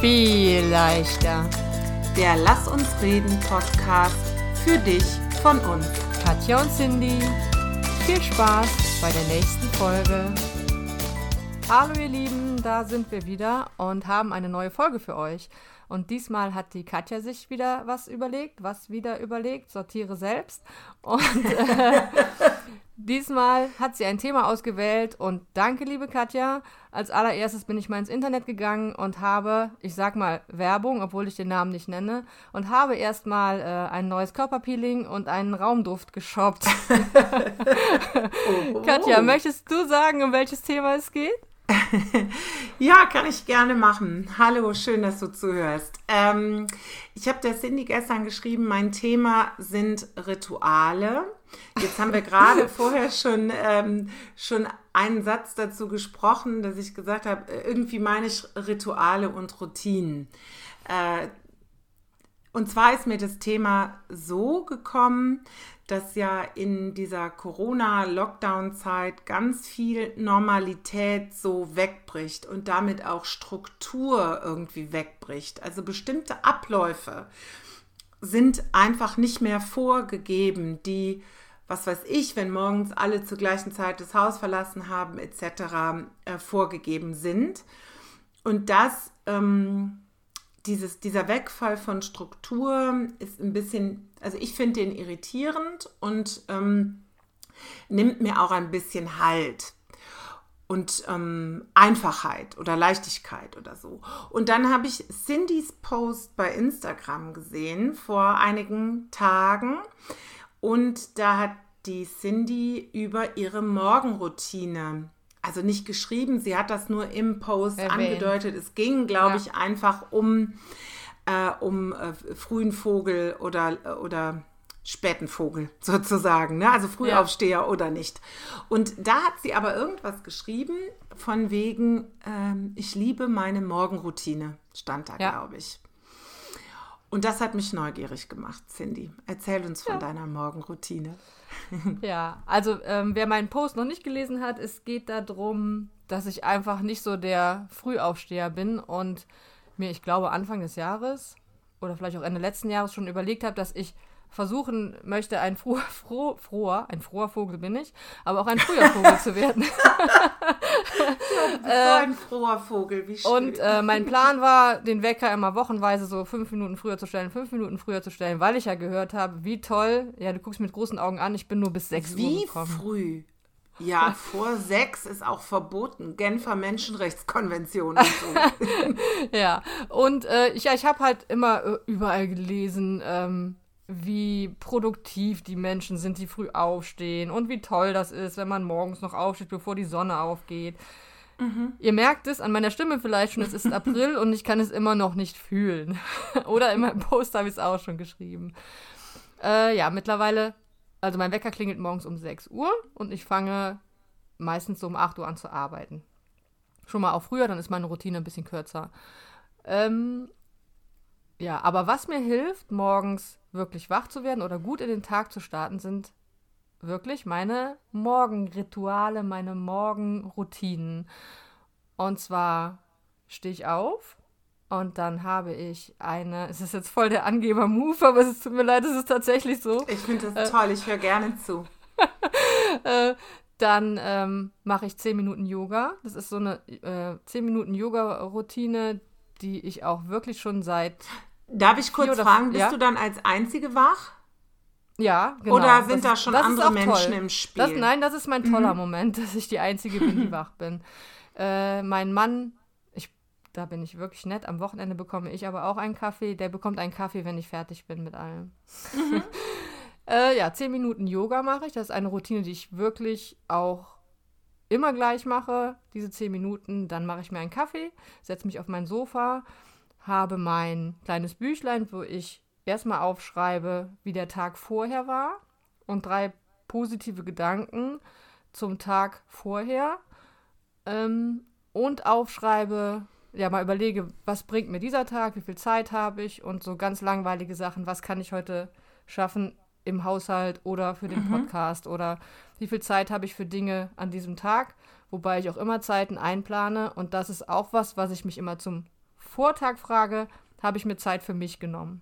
viel leichter. Der Lass uns reden Podcast für dich von uns. Katja und Cindy, viel Spaß bei der nächsten Folge. Hallo ihr Lieben, da sind wir wieder und haben eine neue Folge für euch. Und diesmal hat die Katja sich wieder was überlegt, was wieder überlegt, sortiere selbst. Und äh, diesmal hat sie ein Thema ausgewählt und danke, liebe Katja. Als allererstes bin ich mal ins Internet gegangen und habe, ich sag mal Werbung, obwohl ich den Namen nicht nenne, und habe erstmal äh, ein neues Körperpeeling und einen Raumduft geshoppt. oh. Katja, möchtest du sagen, um welches Thema es geht? ja, kann ich gerne machen. Hallo, schön, dass du zuhörst. Ähm, ich habe der Cindy gestern geschrieben, mein Thema sind Rituale. Jetzt haben wir gerade vorher schon, ähm, schon einen Satz dazu gesprochen, dass ich gesagt habe, irgendwie meine ich Rituale und Routinen. Äh, und zwar ist mir das Thema so gekommen, dass ja in dieser Corona-Lockdown-Zeit ganz viel Normalität so wegbricht und damit auch Struktur irgendwie wegbricht. Also bestimmte Abläufe sind einfach nicht mehr vorgegeben, die, was weiß ich, wenn morgens alle zur gleichen Zeit das Haus verlassen haben, etc., äh, vorgegeben sind. Und das ähm, dieses, dieser Wegfall von Struktur ist ein bisschen, also ich finde den irritierend und ähm, nimmt mir auch ein bisschen Halt und ähm, Einfachheit oder Leichtigkeit oder so. Und dann habe ich Cindys Post bei Instagram gesehen vor einigen Tagen und da hat die Cindy über ihre Morgenroutine also nicht geschrieben, sie hat das nur im Post Erwähnt. angedeutet. Es ging, glaube ja. ich, einfach um, äh, um äh, frühen Vogel oder, oder späten Vogel sozusagen, ne? also Frühaufsteher ja. oder nicht. Und da hat sie aber irgendwas geschrieben von wegen, ähm, ich liebe meine Morgenroutine, stand da, ja. glaube ich. Und das hat mich neugierig gemacht, Cindy. Erzähl uns von ja. deiner Morgenroutine. ja, also ähm, wer meinen Post noch nicht gelesen hat, es geht darum, dass ich einfach nicht so der Frühaufsteher bin und mir, ich glaube, Anfang des Jahres oder vielleicht auch Ende letzten Jahres schon überlegt habe, dass ich versuchen möchte, ein froher, froh, froher, ein froher Vogel bin ich, aber auch ein früher Vogel zu werden. so ein froher Vogel, wie schön. Und äh, mein Plan war, den Wecker immer wochenweise so fünf Minuten früher zu stellen, fünf Minuten früher zu stellen, weil ich ja gehört habe, wie toll, ja, du guckst mit großen Augen an, ich bin nur bis sechs wie Uhr gekommen. Wie früh? Ja, vor sechs ist auch verboten. Genfer Menschenrechtskonvention und so. ja, und äh, ich, ja, ich habe halt immer äh, überall gelesen, ähm, wie produktiv die Menschen sind, die früh aufstehen und wie toll das ist, wenn man morgens noch aufsteht, bevor die Sonne aufgeht. Mhm. Ihr merkt es an meiner Stimme vielleicht schon, es ist April und ich kann es immer noch nicht fühlen. Oder in meinem Post habe ich es auch schon geschrieben. Äh, ja, mittlerweile, also mein Wecker klingelt morgens um 6 Uhr und ich fange meistens so um 8 Uhr an zu arbeiten. Schon mal auch früher, dann ist meine Routine ein bisschen kürzer. Ähm, ja, aber was mir hilft, morgens wirklich wach zu werden oder gut in den Tag zu starten, sind wirklich meine Morgenrituale, meine Morgenroutinen. Und zwar stehe ich auf und dann habe ich eine, es ist jetzt voll der Angeber-Move, aber es tut mir leid, es ist tatsächlich so. Ich finde das äh, toll, ich höre gerne zu. äh, dann ähm, mache ich 10 Minuten Yoga. Das ist so eine äh, 10 Minuten Yoga-Routine, die ich auch wirklich schon seit Darf ich kurz fragen, bist ja? du dann als Einzige wach? Ja, genau. Oder sind das, da schon andere Menschen toll. im Spiel? Das, nein, das ist mein toller mhm. Moment, dass ich die Einzige bin, die wach bin. Äh, mein Mann, ich, da bin ich wirklich nett. Am Wochenende bekomme ich aber auch einen Kaffee. Der bekommt einen Kaffee, wenn ich fertig bin mit allem. Mhm. äh, ja, zehn Minuten Yoga mache ich. Das ist eine Routine, die ich wirklich auch immer gleich mache. Diese zehn Minuten. Dann mache ich mir einen Kaffee, setze mich auf mein Sofa habe mein kleines Büchlein, wo ich erstmal aufschreibe, wie der Tag vorher war und drei positive Gedanken zum Tag vorher ähm, und aufschreibe, ja, mal überlege, was bringt mir dieser Tag, wie viel Zeit habe ich und so ganz langweilige Sachen, was kann ich heute schaffen im Haushalt oder für den mhm. Podcast oder wie viel Zeit habe ich für Dinge an diesem Tag, wobei ich auch immer Zeiten einplane und das ist auch was, was ich mich immer zum Vortag frage, habe ich mir Zeit für mich genommen.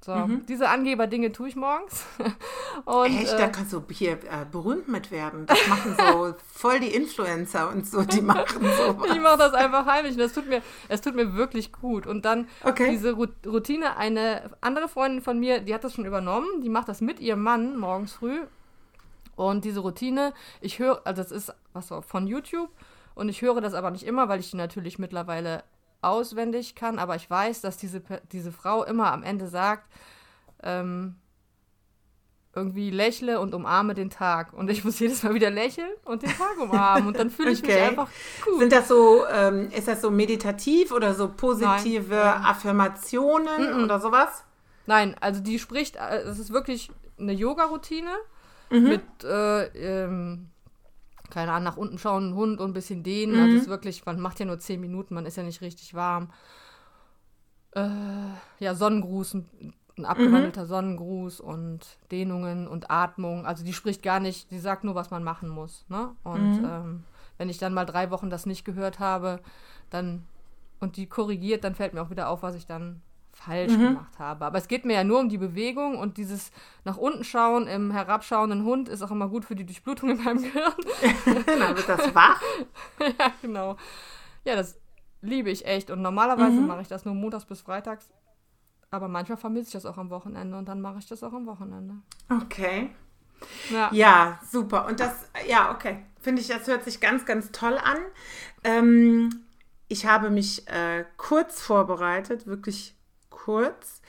So, mhm. diese Angeber-Dinge tue ich morgens. und, Echt, äh, da kannst du hier äh, berühmt mit werden. Das machen so voll die Influencer und so, die machen sowas. ich mache das einfach heimlich und das tut mir, es tut mir wirklich gut. Und dann okay. diese Routine, eine andere Freundin von mir, die hat das schon übernommen, die macht das mit ihrem Mann morgens früh. Und diese Routine, ich höre, also das ist was von YouTube und ich höre das aber nicht immer, weil ich die natürlich mittlerweile auswendig kann, aber ich weiß, dass diese, diese Frau immer am Ende sagt, ähm, irgendwie lächle und umarme den Tag. Und ich muss jedes Mal wieder lächeln und den Tag umarmen. Und dann fühle ich okay. mich einfach gut. Sind das so, ähm, ist das so meditativ oder so positive Nein. Affirmationen mm -mm. oder sowas? Nein, also die spricht, äh, es ist wirklich eine Yoga-Routine mhm. mit äh, ähm, keine Ahnung, nach unten schauen, Hund und ein bisschen dehnen. Mhm. Also es ist wirklich, man macht ja nur zehn Minuten, man ist ja nicht richtig warm. Äh, ja, Sonnengruß, ein, ein abgewandelter mhm. Sonnengruß und Dehnungen und Atmung. Also die spricht gar nicht, die sagt nur, was man machen muss. Ne? Und mhm. ähm, wenn ich dann mal drei Wochen das nicht gehört habe, dann und die korrigiert, dann fällt mir auch wieder auf, was ich dann falsch mhm. gemacht habe. Aber es geht mir ja nur um die Bewegung und dieses nach unten schauen im herabschauenden Hund ist auch immer gut für die Durchblutung in meinem Gehirn. Dann wird das wach. ja, genau. Ja, das liebe ich echt. Und normalerweise mhm. mache ich das nur montags bis freitags. Aber manchmal vermisse ich das auch am Wochenende und dann mache ich das auch am Wochenende. Okay. Ja. ja, super. Und das, ja, okay. Finde ich, das hört sich ganz, ganz toll an. Ähm, ich habe mich äh, kurz vorbereitet, wirklich kurz.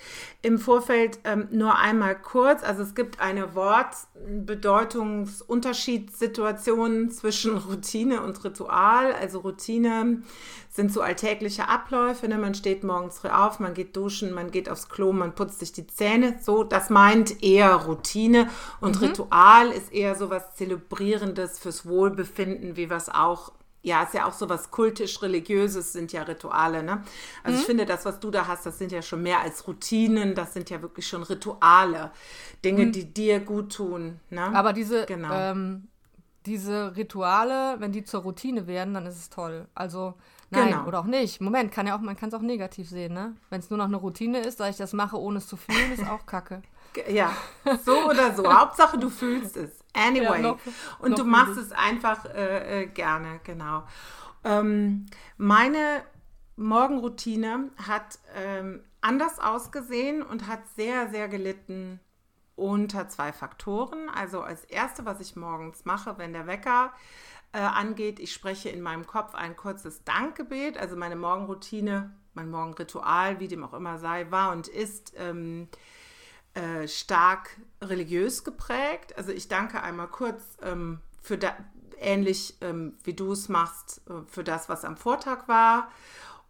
Im Vorfeld ähm, nur einmal kurz. Also es gibt eine Wortbedeutungsunterschiedssituation zwischen Routine und Ritual. Also Routine sind so alltägliche Abläufe. Ne? Man steht morgens früh auf, man geht duschen, man geht aufs Klo, man putzt sich die Zähne. So, das meint eher Routine. Und mhm. Ritual ist eher so was Zelebrierendes fürs Wohlbefinden, wie was auch ja, ist ja auch so was kultisch-religiöses, sind ja Rituale, ne? Also mhm. ich finde, das, was du da hast, das sind ja schon mehr als Routinen, das sind ja wirklich schon Rituale. Dinge, mhm. die dir gut tun. Ne? Aber diese, genau. ähm, diese Rituale, wenn die zur Routine werden, dann ist es toll. Also, nein, genau. oder auch nicht. Moment, kann ja auch, man kann es auch negativ sehen, ne? Wenn es nur noch eine Routine ist, da ich das mache, ohne es zu fühlen, ist auch kacke. Ja, so oder so. Hauptsache, du fühlst es. Anyway. Ja, noch, und noch du machst es einfach äh, äh, gerne, genau. Ähm, meine Morgenroutine hat ähm, anders ausgesehen und hat sehr, sehr gelitten unter zwei Faktoren. Also als erste, was ich morgens mache, wenn der Wecker äh, angeht, ich spreche in meinem Kopf ein kurzes Dankgebet. Also meine Morgenroutine, mein Morgenritual, wie dem auch immer sei, war und ist. Ähm, äh, stark religiös geprägt. Also ich danke einmal kurz ähm, für da, ähnlich ähm, wie du es machst, äh, für das, was am Vortag war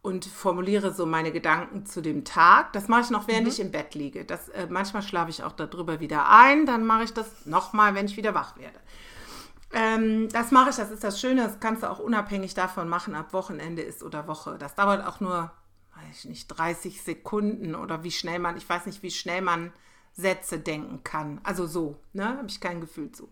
und formuliere so meine Gedanken zu dem Tag. Das mache ich noch, während mhm. ich im Bett liege. Das, äh, manchmal schlafe ich auch darüber wieder ein, dann mache ich das nochmal, wenn ich wieder wach werde. Ähm, das mache ich, das ist das Schöne, das kannst du auch unabhängig davon machen, ob Wochenende ist oder Woche. Das dauert auch nur, weiß ich nicht, 30 Sekunden oder wie schnell man, ich weiß nicht, wie schnell man Sätze denken kann. Also so, ne? Habe ich kein Gefühl zu.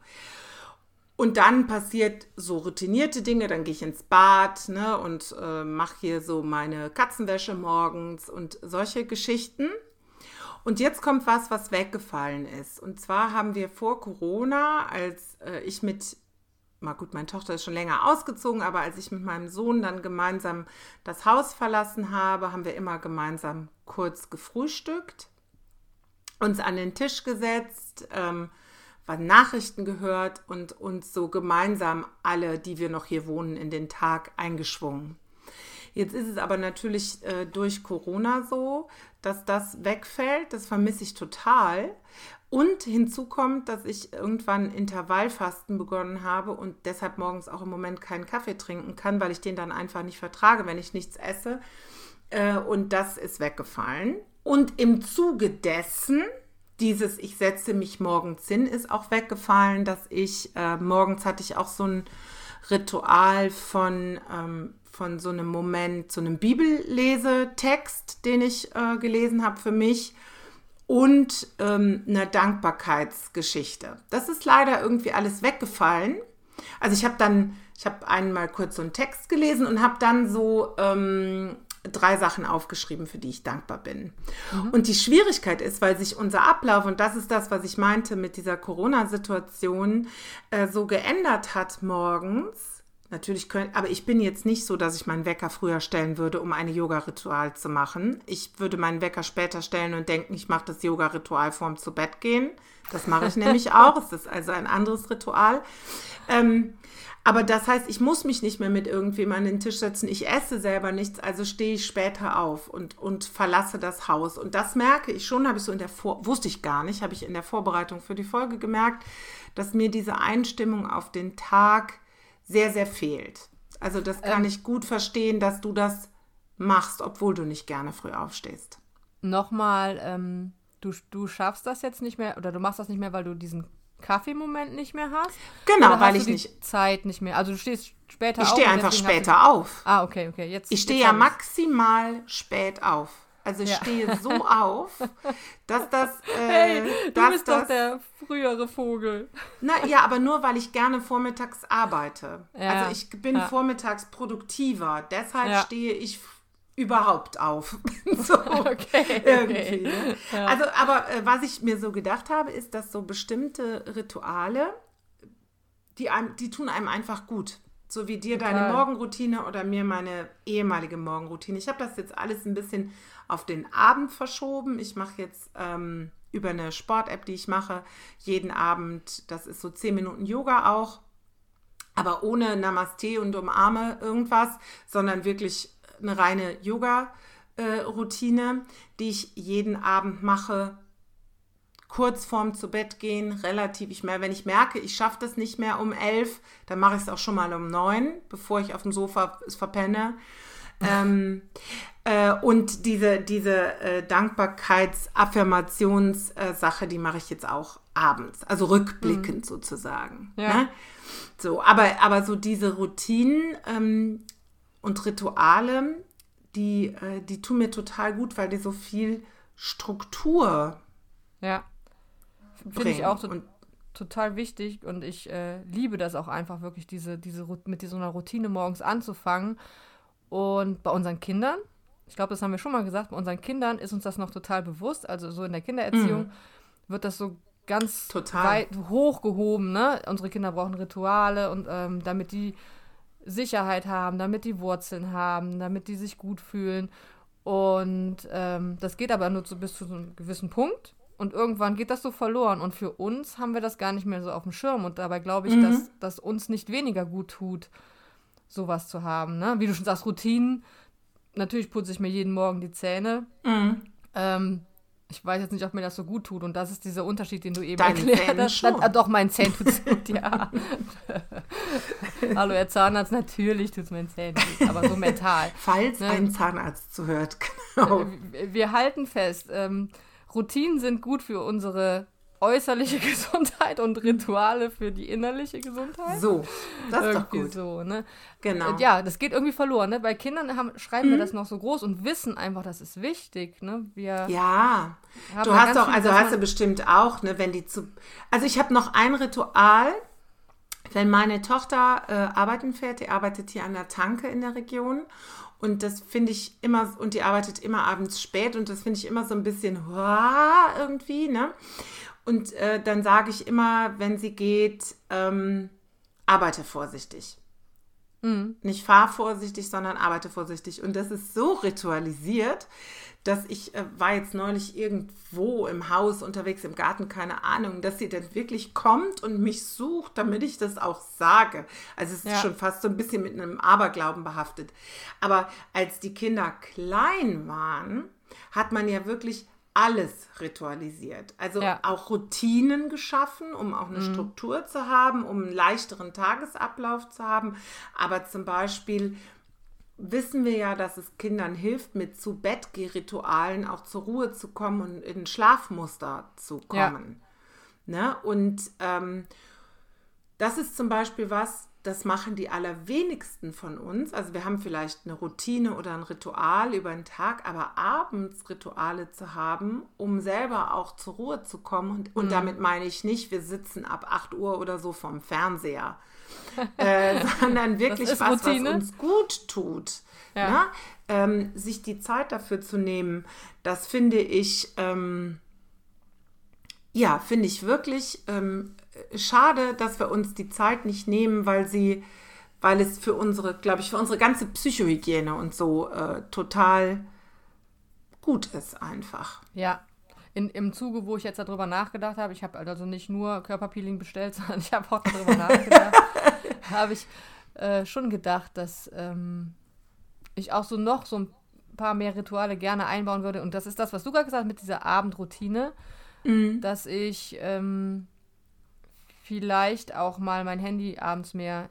Und dann passiert so routinierte Dinge, dann gehe ich ins Bad ne, und äh, mache hier so meine Katzenwäsche morgens und solche Geschichten. Und jetzt kommt was, was weggefallen ist. Und zwar haben wir vor Corona, als äh, ich mit, mal gut, meine Tochter ist schon länger ausgezogen, aber als ich mit meinem Sohn dann gemeinsam das Haus verlassen habe, haben wir immer gemeinsam kurz gefrühstückt uns an den Tisch gesetzt, ähm, Nachrichten gehört und uns so gemeinsam alle, die wir noch hier wohnen, in den Tag eingeschwungen. Jetzt ist es aber natürlich äh, durch Corona so, dass das wegfällt. Das vermisse ich total. Und hinzu kommt, dass ich irgendwann Intervallfasten begonnen habe und deshalb morgens auch im Moment keinen Kaffee trinken kann, weil ich den dann einfach nicht vertrage, wenn ich nichts esse. Äh, und das ist weggefallen. Und im Zuge dessen, dieses Ich setze mich morgens hin, ist auch weggefallen, dass ich, äh, morgens hatte ich auch so ein Ritual von, ähm, von so einem Moment, so einem Bibellesetext, den ich äh, gelesen habe für mich und ähm, einer Dankbarkeitsgeschichte. Das ist leider irgendwie alles weggefallen. Also ich habe dann, ich habe einmal kurz so einen Text gelesen und habe dann so ähm, drei Sachen aufgeschrieben, für die ich dankbar bin. Mhm. Und die Schwierigkeit ist, weil sich unser Ablauf, und das ist das, was ich meinte mit dieser Corona-Situation, äh, so geändert hat morgens. Natürlich können, aber ich bin jetzt nicht so, dass ich meinen Wecker früher stellen würde, um ein Yoga-Ritual zu machen. Ich würde meinen Wecker später stellen und denken, ich mache das Yoga-Ritual vorm zu Bett gehen. Das mache ich nämlich auch. Es ist also ein anderes Ritual. Ähm, aber das heißt, ich muss mich nicht mehr mit irgendwem an den Tisch setzen. Ich esse selber nichts, also stehe ich später auf und, und verlasse das Haus. Und das merke ich schon, habe ich so in der Vor wusste ich gar nicht, habe ich in der Vorbereitung für die Folge gemerkt, dass mir diese Einstimmung auf den Tag sehr, sehr fehlt. Also das kann ähm, ich gut verstehen, dass du das machst, obwohl du nicht gerne früh aufstehst. Nochmal, ähm, du, du schaffst das jetzt nicht mehr oder du machst das nicht mehr, weil du diesen Kaffeemoment nicht mehr hast? Genau, weil ich nicht. Zeit nicht mehr. Also du stehst später ich auf. Ich stehe einfach später auf. Ah, okay, okay. Jetzt, ich stehe ja maximal spät auf. Also ich ja. stehe so auf, dass das. Äh, hey, du dass bist das, doch der frühere Vogel. Na ja, aber nur weil ich gerne vormittags arbeite. Ja. Also ich bin ja. vormittags produktiver. Deshalb stehe ich überhaupt auf. so, okay, irgendwie. Ne? Ja. Also, aber äh, was ich mir so gedacht habe, ist, dass so bestimmte Rituale, die, einem, die tun einem einfach gut. So wie dir Total. deine Morgenroutine oder mir meine ehemalige Morgenroutine. Ich habe das jetzt alles ein bisschen auf den Abend verschoben. Ich mache jetzt ähm, über eine Sport-App, die ich mache, jeden Abend, das ist so 10 Minuten Yoga auch, aber ohne Namaste und umarme irgendwas, sondern wirklich eine reine Yoga-Routine, die ich jeden Abend mache, kurz vorm zu Bett gehen, relativ, ich mehr, wenn ich merke, ich schaffe das nicht mehr um elf, dann mache ich es auch schon mal um neun, bevor ich auf dem Sofa es verpenne. ähm, äh, und diese, diese äh, Dankbarkeits-Affirmationssache, äh, die mache ich jetzt auch abends, also rückblickend mhm. sozusagen. Ja. Ne? So, aber, aber so diese Routinen, ähm, und Rituale, die, äh, die tun mir total gut, weil die so viel Struktur. Ja. Finde ich auch to total wichtig und ich äh, liebe das auch einfach wirklich, diese, diese, mit so einer Routine morgens anzufangen. Und bei unseren Kindern, ich glaube, das haben wir schon mal gesagt, bei unseren Kindern ist uns das noch total bewusst. Also so in der Kindererziehung mhm. wird das so ganz total. weit hochgehoben. Ne? Unsere Kinder brauchen Rituale und ähm, damit die Sicherheit haben, damit die Wurzeln haben, damit die sich gut fühlen. Und ähm, das geht aber nur zu, bis zu so einem gewissen Punkt. Und irgendwann geht das so verloren. Und für uns haben wir das gar nicht mehr so auf dem Schirm. Und dabei glaube ich, mhm. dass das uns nicht weniger gut tut, sowas zu haben. Ne? Wie du schon sagst, Routinen. Natürlich putze ich mir jeden Morgen die Zähne. Mhm. Ähm, ich weiß jetzt nicht, ob mir das so gut tut. Und das ist dieser Unterschied, den du eben Deine erklärt hast. Ah, doch, mein Zähnen tut es gut, ja. Hallo, Herr Zahnarzt, natürlich tut es meinen Zähnen gut, aber so mental. Falls ne? ein Zahnarzt zuhört, genau. Wir, wir halten fest, ähm, Routinen sind gut für unsere äußerliche Gesundheit und Rituale für die innerliche Gesundheit. So, das ist doch gut. So, ne? Genau. Ja, das geht irgendwie verloren. Ne? Bei Kindern haben, schreiben mhm. wir das noch so groß und wissen einfach, das ist wichtig. Ne? Wir ja, du hast auch, also hast du bestimmt auch, ne, wenn die zu. Also ich habe noch ein Ritual. Wenn meine Tochter äh, arbeiten fährt, die arbeitet hier an der Tanke in der Region und das finde ich immer, und die arbeitet immer abends spät und das finde ich immer so ein bisschen irgendwie, ne? Und äh, dann sage ich immer, wenn sie geht, ähm, arbeite vorsichtig. Mhm. Nicht fahr vorsichtig, sondern arbeite vorsichtig. Und das ist so ritualisiert, dass ich äh, war jetzt neulich irgendwo im Haus unterwegs, im Garten, keine Ahnung, dass sie dann wirklich kommt und mich sucht, damit ich das auch sage. Also es ist ja. schon fast so ein bisschen mit einem Aberglauben behaftet. Aber als die Kinder klein waren, hat man ja wirklich alles ritualisiert. Also ja. auch Routinen geschaffen, um auch eine mhm. Struktur zu haben, um einen leichteren Tagesablauf zu haben. Aber zum Beispiel wissen wir ja, dass es Kindern hilft, mit zu Bett Ritualen auch zur Ruhe zu kommen und in Schlafmuster zu kommen. Ja. Ne? Und ähm, das ist zum Beispiel was, das machen die allerwenigsten von uns. Also wir haben vielleicht eine Routine oder ein Ritual über den Tag, aber abends Rituale zu haben, um selber auch zur Ruhe zu kommen. Und, und mhm. damit meine ich nicht, wir sitzen ab 8 Uhr oder so vorm Fernseher, äh, sondern wirklich was, Routine? was uns gut tut. Ja. Ne? Ähm, sich die Zeit dafür zu nehmen, das finde ich, ähm, ja, finde ich wirklich ähm, schade, dass wir uns die Zeit nicht nehmen, weil sie, weil es für unsere, glaube ich, für unsere ganze Psychohygiene und so äh, total gut ist einfach. Ja. In, Im Zuge, wo ich jetzt darüber nachgedacht habe, ich habe also nicht nur Körperpeeling bestellt, sondern ich habe auch darüber nachgedacht, habe ich äh, schon gedacht, dass ähm, ich auch so noch so ein paar mehr Rituale gerne einbauen würde. Und das ist das, was du gerade gesagt hast mit dieser Abendroutine, mhm. dass ich ähm, vielleicht auch mal mein Handy abends mehr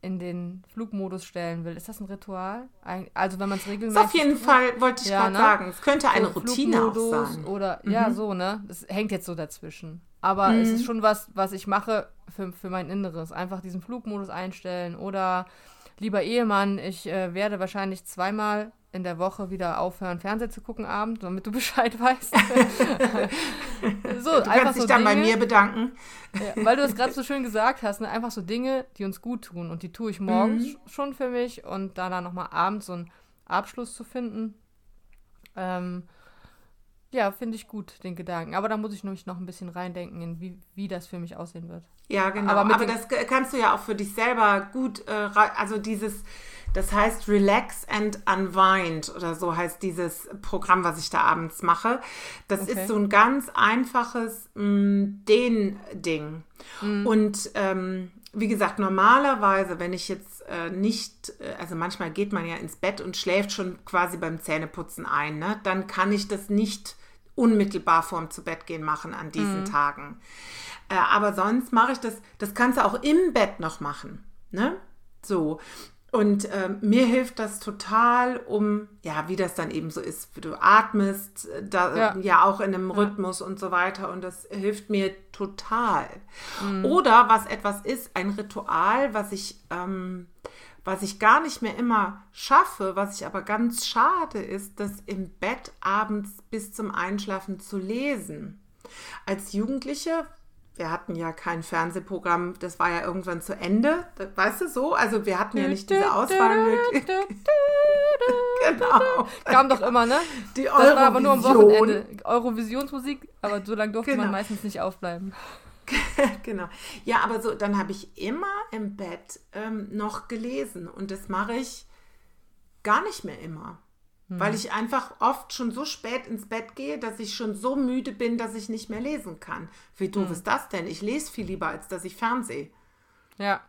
in den Flugmodus stellen will. Ist das ein Ritual? Also wenn man es regelmäßig. Auf jeden tut, Fall wollte ich ja, gerade ne? sagen. Es könnte eine so Routine auch sein. Oder mhm. ja, so, ne? Das hängt jetzt so dazwischen. Aber mhm. es ist schon was, was ich mache für, für mein Inneres. Einfach diesen Flugmodus einstellen. Oder lieber Ehemann, ich äh, werde wahrscheinlich zweimal in der Woche wieder aufhören, Fernsehen zu gucken abends, damit du Bescheid weißt. so, du kannst dich so dann Dinge, bei mir bedanken. ja, weil du es gerade so schön gesagt hast, ne? einfach so Dinge, die uns gut tun. Und die tue ich morgens mhm. schon für mich und da dann nochmal abends so einen Abschluss zu finden. Ähm, ja, finde ich gut, den Gedanken. Aber da muss ich nämlich noch ein bisschen reindenken, in wie, wie das für mich aussehen wird. Ja, genau. Aber, Aber das kannst du ja auch für dich selber gut, äh, also dieses das heißt Relax and Unwind oder so heißt dieses Programm, was ich da abends mache. Das okay. ist so ein ganz einfaches mm, Den-Ding. Mhm. Und ähm, wie gesagt, normalerweise, wenn ich jetzt äh, nicht, äh, also manchmal geht man ja ins Bett und schläft schon quasi beim Zähneputzen ein, ne? dann kann ich das nicht unmittelbar vorm zu Bett gehen machen an diesen mhm. Tagen. Äh, aber sonst mache ich das, das kannst du auch im Bett noch machen. Ne? So. Und äh, mir hilft das total, um, ja, wie das dann eben so ist, du atmest, äh, da, ja. ja auch in einem Rhythmus ja. und so weiter. Und das hilft mir total. Mhm. Oder was etwas ist, ein Ritual, was ich, ähm, was ich gar nicht mehr immer schaffe, was ich aber ganz schade ist, das im Bett abends bis zum Einschlafen zu lesen. Als Jugendliche wir hatten ja kein Fernsehprogramm, das war ja irgendwann zu Ende, weißt du so? Also wir hatten ja nicht diese Auswahl. genau. Kam doch immer, ne? Die das Eurovision. war aber nur am Wochenende. Eurovisionsmusik, aber so lange durfte genau. man meistens nicht aufbleiben. genau. Ja, aber so, dann habe ich immer im Bett ähm, noch gelesen und das mache ich gar nicht mehr immer. Hm. Weil ich einfach oft schon so spät ins Bett gehe, dass ich schon so müde bin, dass ich nicht mehr lesen kann. Wie doof hm. ist das denn? Ich lese viel lieber, als dass ich fernsehe. Ja.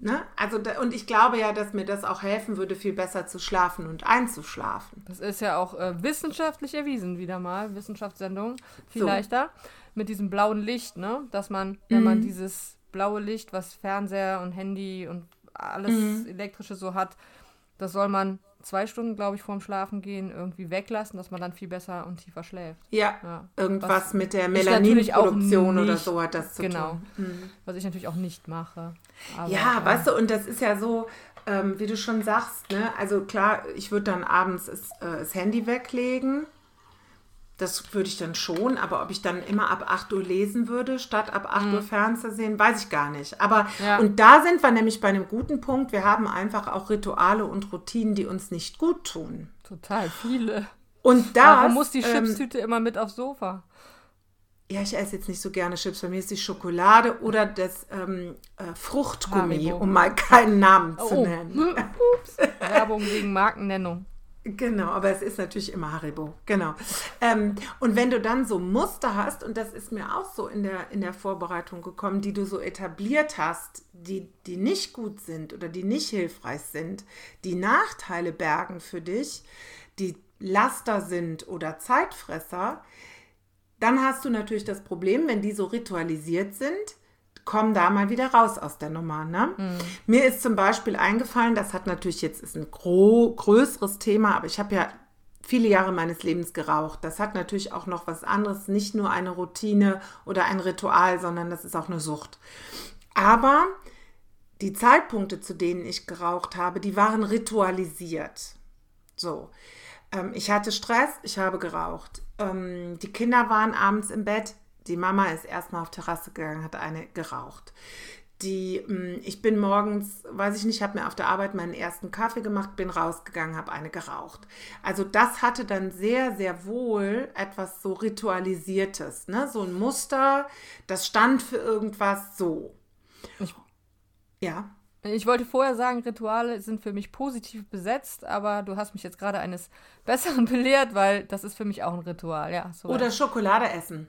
Ne? Also, da, und ich glaube ja, dass mir das auch helfen würde, viel besser zu schlafen und einzuschlafen. Das ist ja auch äh, wissenschaftlich erwiesen, wieder mal. Wissenschaftssendung. Viel so. leichter. Mit diesem blauen Licht, ne? Dass man, wenn mhm. man dieses blaue Licht, was Fernseher und Handy und alles mhm. Elektrische so hat, das soll man zwei Stunden, glaube ich, vorm Schlafen gehen irgendwie weglassen, dass man dann viel besser und tiefer schläft. Ja, ja. irgendwas was mit der Melaninproduktion oder so hat das zu genau, tun. Genau, mhm. was ich natürlich auch nicht mache. Aber, ja, äh, weißt du, und das ist ja so, ähm, wie du schon sagst, ne? also klar, ich würde dann abends das, äh, das Handy weglegen das würde ich dann schon, aber ob ich dann immer ab 8 Uhr lesen würde, statt ab 8 mhm. Uhr Fernsehen, weiß ich gar nicht. Aber ja. und da sind wir nämlich bei einem guten Punkt. Wir haben einfach auch Rituale und Routinen, die uns nicht gut tun. Total viele. Und da. Warum muss die ähm, Chipstüte ähm, immer mit aufs Sofa? Ja, ich esse jetzt nicht so gerne Chips. Bei mir ist die Schokolade oder das ähm, äh, Fruchtgummi, Haribo. um mal keinen Namen zu oh. nennen. Ups. Werbung wegen Markennennung. Genau, aber es ist natürlich immer Haribo. Genau. Ähm, und wenn du dann so Muster hast, und das ist mir auch so in der, in der Vorbereitung gekommen, die du so etabliert hast, die, die nicht gut sind oder die nicht hilfreich sind, die Nachteile bergen für dich, die Laster sind oder Zeitfresser, dann hast du natürlich das Problem, wenn die so ritualisiert sind, komm da mal wieder raus aus der Nummer. Ne? Mhm. Mir ist zum Beispiel eingefallen, das hat natürlich jetzt ist ein gro größeres Thema, aber ich habe ja viele Jahre meines Lebens geraucht. Das hat natürlich auch noch was anderes, nicht nur eine Routine oder ein Ritual, sondern das ist auch eine Sucht. Aber die Zeitpunkte, zu denen ich geraucht habe, die waren ritualisiert. So. Ähm, ich hatte Stress, ich habe geraucht. Ähm, die Kinder waren abends im Bett. Die Mama ist erstmal auf Terrasse gegangen, hat eine geraucht. Die, mm, ich bin morgens, weiß ich nicht, habe mir auf der Arbeit meinen ersten Kaffee gemacht, bin rausgegangen, habe eine geraucht. Also das hatte dann sehr, sehr wohl etwas so ritualisiertes, ne? so ein Muster, das stand für irgendwas so. Ich, ja. Ich wollte vorher sagen, Rituale sind für mich positiv besetzt, aber du hast mich jetzt gerade eines Besseren belehrt, weil das ist für mich auch ein Ritual, ja. So Oder Schokolade essen.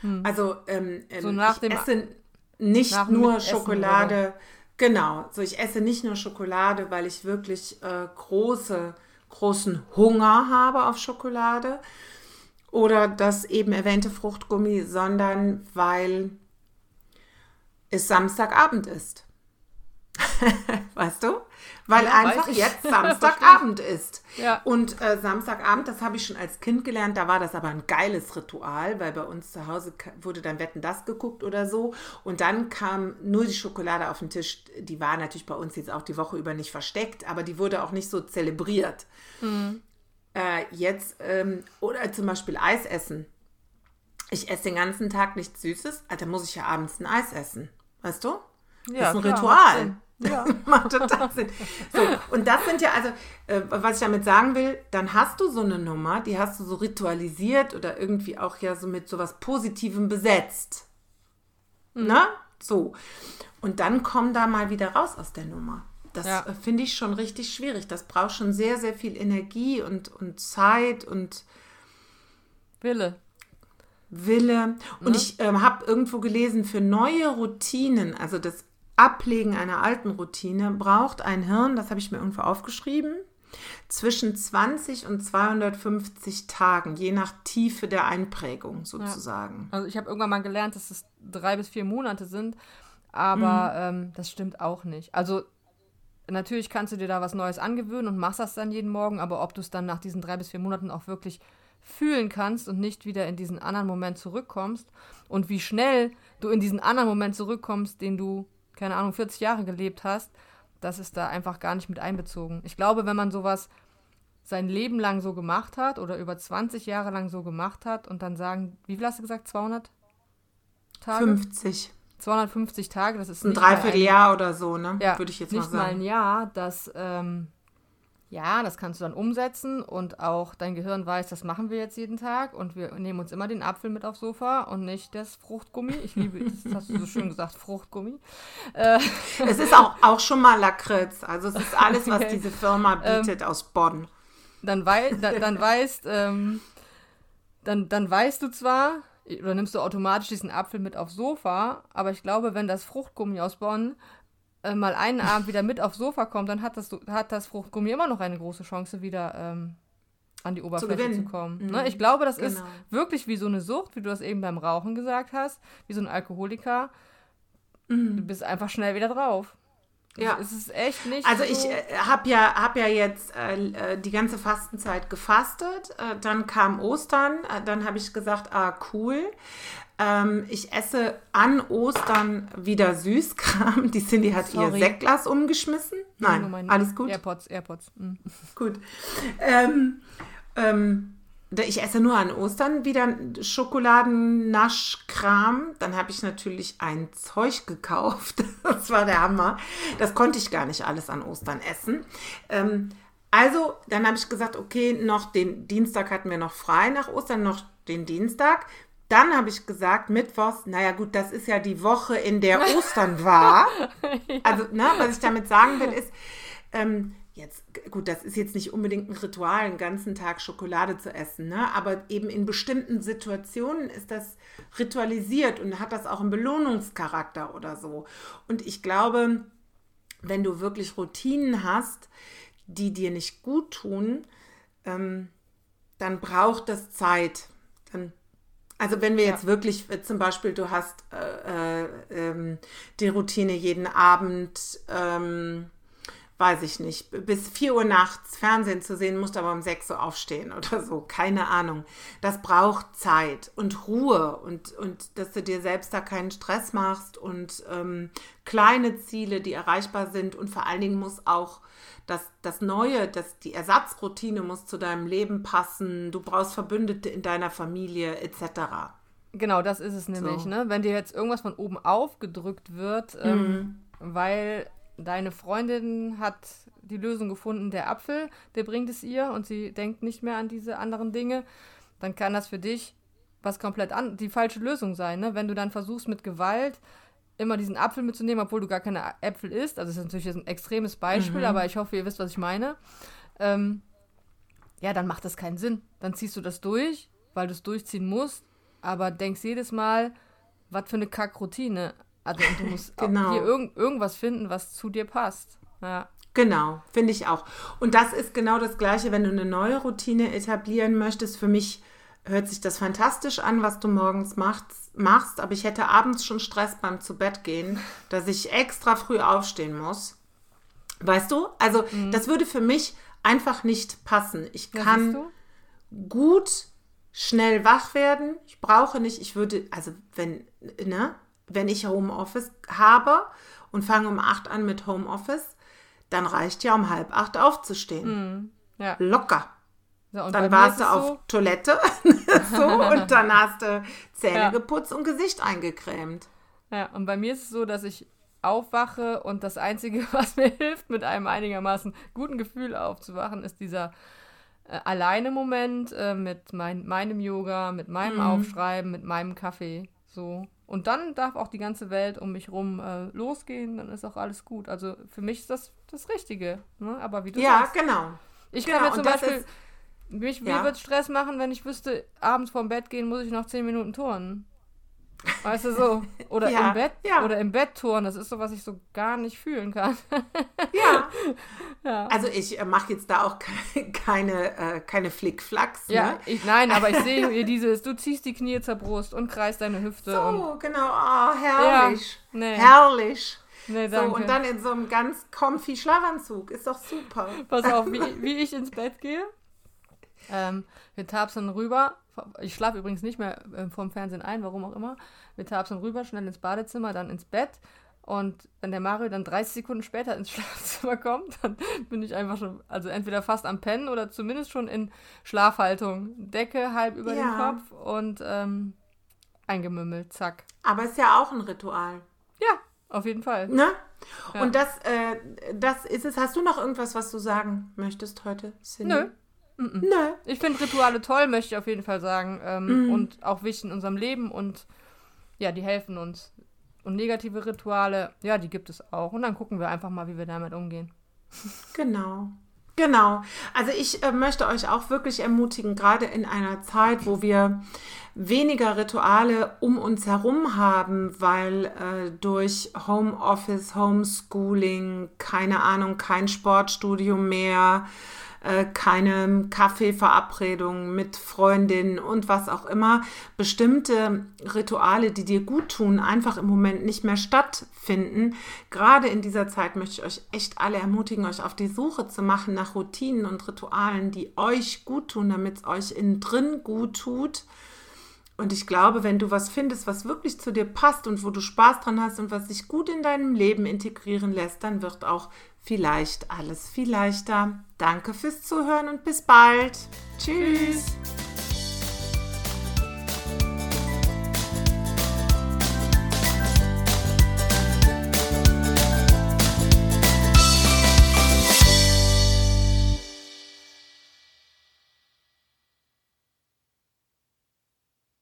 Hm. Also ähm, ähm so dem esse nicht nur Schokolade. Genau, so ich esse nicht nur Schokolade, weil ich wirklich äh, große, großen Hunger habe auf Schokolade oder das eben erwähnte Fruchtgummi, sondern weil es Samstagabend ist. weißt du? Weil ja, einfach jetzt Samstagabend ist. Ja. Und äh, Samstagabend, das habe ich schon als Kind gelernt, da war das aber ein geiles Ritual, weil bei uns zu Hause wurde dann Wetten das geguckt oder so. Und dann kam nur die Schokolade auf den Tisch. Die war natürlich bei uns jetzt auch die Woche über nicht versteckt, aber die wurde auch nicht so zelebriert. Mhm. Äh, jetzt, ähm, oder zum Beispiel Eis essen. Ich esse den ganzen Tag nichts Süßes, also muss ich ja abends ein Eis essen. Weißt du? Ja, das ist ein klar, Ritual. Ja. Macht total Sinn. So, und das sind ja, also, äh, was ich damit sagen will, dann hast du so eine Nummer, die hast du so ritualisiert oder irgendwie auch ja so mit so was Positivem besetzt. Mhm. Na? So. Und dann komm da mal wieder raus aus der Nummer. Das ja. Äh, finde ich schon richtig schwierig. Das braucht schon sehr, sehr viel Energie und, und Zeit und Wille. Wille. Und ne? ich ähm, habe irgendwo gelesen, für neue Routinen, also das Ablegen einer alten Routine braucht ein Hirn, das habe ich mir irgendwo aufgeschrieben, zwischen 20 und 250 Tagen, je nach Tiefe der Einprägung sozusagen. Ja. Also ich habe irgendwann mal gelernt, dass es drei bis vier Monate sind, aber mhm. ähm, das stimmt auch nicht. Also natürlich kannst du dir da was Neues angewöhnen und machst das dann jeden Morgen, aber ob du es dann nach diesen drei bis vier Monaten auch wirklich fühlen kannst und nicht wieder in diesen anderen Moment zurückkommst und wie schnell du in diesen anderen Moment zurückkommst, den du keine Ahnung, 40 Jahre gelebt hast, das ist da einfach gar nicht mit einbezogen. Ich glaube, wenn man sowas sein Leben lang so gemacht hat oder über 20 Jahre lang so gemacht hat und dann sagen, wie viel hast du gesagt, 200 Tage? 50. 250 Tage, das ist ein Dreivierteljahr oder so, ne? Ja, würde ich jetzt mal sagen. Nicht mal ein Jahr, das ähm, ja, das kannst du dann umsetzen und auch dein Gehirn weiß, das machen wir jetzt jeden Tag und wir nehmen uns immer den Apfel mit aufs Sofa und nicht das Fruchtgummi. Ich liebe, das hast du so schön gesagt, Fruchtgummi. Äh. Es ist auch, auch schon mal Lakritz. Also es ist alles, was okay. diese Firma ähm, bietet ähm, aus Bonn. Dann, wei dann, dann weißt, ähm, dann, dann weißt du zwar, oder nimmst du automatisch diesen Apfel mit aufs Sofa, aber ich glaube, wenn das Fruchtgummi aus Bonn äh, mal einen Abend wieder mit aufs Sofa kommt, dann hat das, hat das Fruchtgummi immer noch eine große Chance, wieder ähm, an die Oberfläche zu, zu kommen. Mhm. Ne? Ich glaube, das genau. ist wirklich wie so eine Sucht, wie du das eben beim Rauchen gesagt hast, wie so ein Alkoholiker. Mhm. Du bist einfach schnell wieder drauf. Ja. Es ist echt nicht. Also so ich äh, habe ja, hab ja jetzt äh, äh, die ganze Fastenzeit gefastet. Äh, dann kam Ostern. Äh, dann habe ich gesagt, ah, cool. Ähm, ich esse an Ostern wieder Süßkram. Die Cindy hat Sorry. ihr Sektglas umgeschmissen. Nein, alles gut. AirPods, AirPods. Mhm. Gut. Ähm, ähm, ich esse nur an Ostern wieder Schokoladennaschkram. Dann habe ich natürlich ein Zeug gekauft. Das war der Hammer. Das konnte ich gar nicht alles an Ostern essen. Ähm, also, dann habe ich gesagt, okay, noch den Dienstag hatten wir noch frei nach Ostern, noch den Dienstag. Dann habe ich gesagt, Mittwochs, naja gut, das ist ja die Woche, in der Ostern war. ja. Also, ne, was ich damit sagen will, ist, ähm, jetzt, gut, das ist jetzt nicht unbedingt ein Ritual, einen ganzen Tag Schokolade zu essen, ne? aber eben in bestimmten Situationen ist das ritualisiert und hat das auch einen Belohnungscharakter oder so. Und ich glaube, wenn du wirklich Routinen hast, die dir nicht gut tun, ähm, dann braucht das Zeit. Dann also wenn wir ja. jetzt wirklich äh, zum Beispiel, du hast äh, äh, ähm, die Routine jeden Abend ähm, weiß ich nicht, bis 4 Uhr nachts Fernsehen zu sehen, musst aber um 6 Uhr aufstehen oder so. Keine Ahnung. Das braucht Zeit und Ruhe und, und dass du dir selbst da keinen Stress machst und ähm, kleine Ziele, die erreichbar sind und vor allen Dingen muss auch das, das Neue, das, die Ersatzroutine muss zu deinem Leben passen. Du brauchst Verbündete in deiner Familie etc. Genau, das ist es nämlich. So. Ne? Wenn dir jetzt irgendwas von oben aufgedrückt wird, ähm, mhm. weil deine Freundin hat die Lösung gefunden, der Apfel, der bringt es ihr und sie denkt nicht mehr an diese anderen Dinge, dann kann das für dich was komplett an die falsche Lösung sein. Ne? Wenn du dann versuchst mit Gewalt immer diesen Apfel mitzunehmen, obwohl du gar keine Äpfel isst, also das ist natürlich ein extremes Beispiel, mhm. aber ich hoffe, ihr wisst, was ich meine. Ähm, ja, dann macht das keinen Sinn. Dann ziehst du das durch, weil du es durchziehen musst, aber denkst jedes Mal, was für eine Kackroutine. Also du musst genau. hier irg irgendwas finden, was zu dir passt. Ja. Genau, finde ich auch. Und das ist genau das Gleiche, wenn du eine neue Routine etablieren möchtest. Für mich hört sich das fantastisch an, was du morgens machst, machst, aber ich hätte abends schon Stress beim zu Bett gehen, dass ich extra früh aufstehen muss. Weißt du? Also, mhm. das würde für mich einfach nicht passen. Ich kann gut schnell wach werden. Ich brauche nicht, ich würde, also wenn, ne, wenn ich Homeoffice habe und fange um acht an mit Homeoffice, dann reicht ja um halb acht aufzustehen. Mm, ja. Locker. So, dann warst du auf so Toilette so, und dann hast du Zähne ja. geputzt und Gesicht eingecremt. Ja, und bei mir ist es so, dass ich aufwache und das Einzige, was mir hilft, mit einem einigermaßen guten Gefühl aufzuwachen, ist dieser äh, alleine Moment äh, mit mein, meinem Yoga, mit meinem mhm. Aufschreiben, mit meinem Kaffee. So. Und dann darf auch die ganze Welt um mich rum äh, losgehen, dann ist auch alles gut. Also für mich ist das das Richtige. Ne? Aber wie du ja, sagst. Ja, genau. Ich genau. kann mir zum Beispiel, mich, ja. wird Stress machen, wenn ich wüsste, abends vorm Bett gehen muss ich noch zehn Minuten turnen. Weißt du so? Oder ja, im Bett ja. oder im Bett touren, das ist so, was ich so gar nicht fühlen kann. ja. ja. Also ich äh, mache jetzt da auch keine, keine, äh, keine Flickflacks. Ja, ne? ich, nein, aber ich sehe hier dieses, du ziehst die Knie zur Brust und kreist deine Hüfte. So, und, genau, oh, herrlich. Nee. Herrlich. Nee, so, und dann in so einem ganz comfy Schlafanzug. Ist doch super. Pass auf, wie, wie ich ins Bett gehe. Ähm, wir tapsen rüber ich schlafe übrigens nicht mehr äh, vorm Fernsehen ein, warum auch immer. Wir tapsen rüber, schnell ins Badezimmer, dann ins Bett. Und wenn der Mario dann 30 Sekunden später ins Schlafzimmer kommt, dann bin ich einfach schon, also entweder fast am Pennen oder zumindest schon in Schlafhaltung. Decke halb über ja. den Kopf und ähm, eingemümmelt, zack. Aber ist ja auch ein Ritual. Ja, auf jeden Fall. Ne? Ja. Und das, äh, das ist es. Hast du noch irgendwas, was du sagen möchtest heute, Cindy? Nö. Mm. Ich finde Rituale toll, möchte ich auf jeden Fall sagen. Ähm, mm. Und auch wichtig in unserem Leben und ja, die helfen uns. Und negative Rituale, ja, die gibt es auch. Und dann gucken wir einfach mal, wie wir damit umgehen. Genau. Genau. Also ich äh, möchte euch auch wirklich ermutigen, gerade in einer Zeit, wo wir weniger Rituale um uns herum haben, weil äh, durch Homeoffice, Homeschooling, keine Ahnung, kein Sportstudium mehr, äh, keine Kaffeeverabredungen mit Freundinnen und was auch immer, bestimmte Rituale, die dir gut tun, einfach im Moment nicht mehr stattfinden. Gerade in dieser Zeit möchte ich euch echt alle ermutigen, euch auf die Suche zu machen nach Routinen und Ritualen, die euch gut tun, damit es euch innen drin gut tut. Und ich glaube, wenn du was findest, was wirklich zu dir passt und wo du Spaß dran hast und was sich gut in deinem Leben integrieren lässt, dann wird auch vielleicht alles viel leichter. Danke fürs Zuhören und bis bald. Tschüss.